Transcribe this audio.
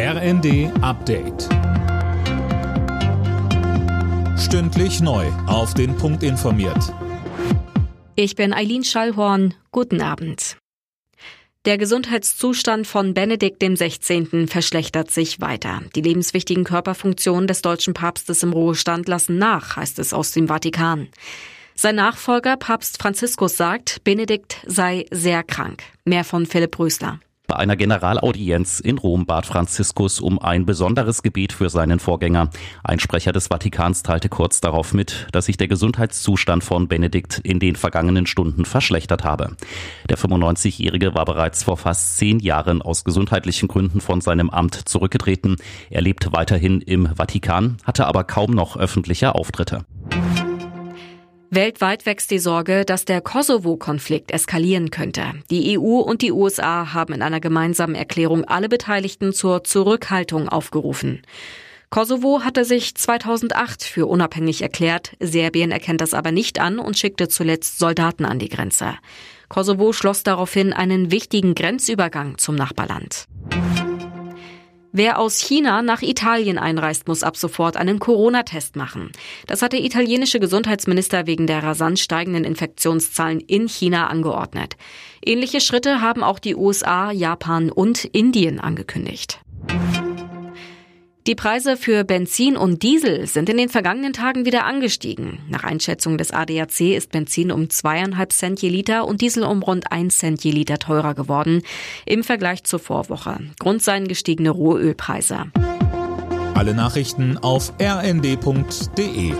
RND Update. Stündlich neu. Auf den Punkt informiert. Ich bin Eileen Schallhorn. Guten Abend. Der Gesundheitszustand von Benedikt XVI. verschlechtert sich weiter. Die lebenswichtigen Körperfunktionen des deutschen Papstes im Ruhestand lassen nach, heißt es aus dem Vatikan. Sein Nachfolger, Papst Franziskus, sagt, Benedikt sei sehr krank. Mehr von Philipp Rösler. Bei einer Generalaudienz in Rom bat Franziskus um ein besonderes Gebet für seinen Vorgänger. Ein Sprecher des Vatikans teilte kurz darauf mit, dass sich der Gesundheitszustand von Benedikt in den vergangenen Stunden verschlechtert habe. Der 95-Jährige war bereits vor fast zehn Jahren aus gesundheitlichen Gründen von seinem Amt zurückgetreten. Er lebt weiterhin im Vatikan, hatte aber kaum noch öffentliche Auftritte. Weltweit wächst die Sorge, dass der Kosovo-Konflikt eskalieren könnte. Die EU und die USA haben in einer gemeinsamen Erklärung alle Beteiligten zur Zurückhaltung aufgerufen. Kosovo hatte sich 2008 für unabhängig erklärt, Serbien erkennt das aber nicht an und schickte zuletzt Soldaten an die Grenze. Kosovo schloss daraufhin einen wichtigen Grenzübergang zum Nachbarland. Wer aus China nach Italien einreist, muss ab sofort einen Corona-Test machen. Das hat der italienische Gesundheitsminister wegen der rasant steigenden Infektionszahlen in China angeordnet. Ähnliche Schritte haben auch die USA, Japan und Indien angekündigt. Die Preise für Benzin und Diesel sind in den vergangenen Tagen wieder angestiegen. Nach Einschätzung des ADAC ist Benzin um zweieinhalb Cent je Liter und Diesel um rund ein Cent je Liter teurer geworden im Vergleich zur Vorwoche. Grund seien gestiegene Rohölpreise. Alle Nachrichten auf rnd.de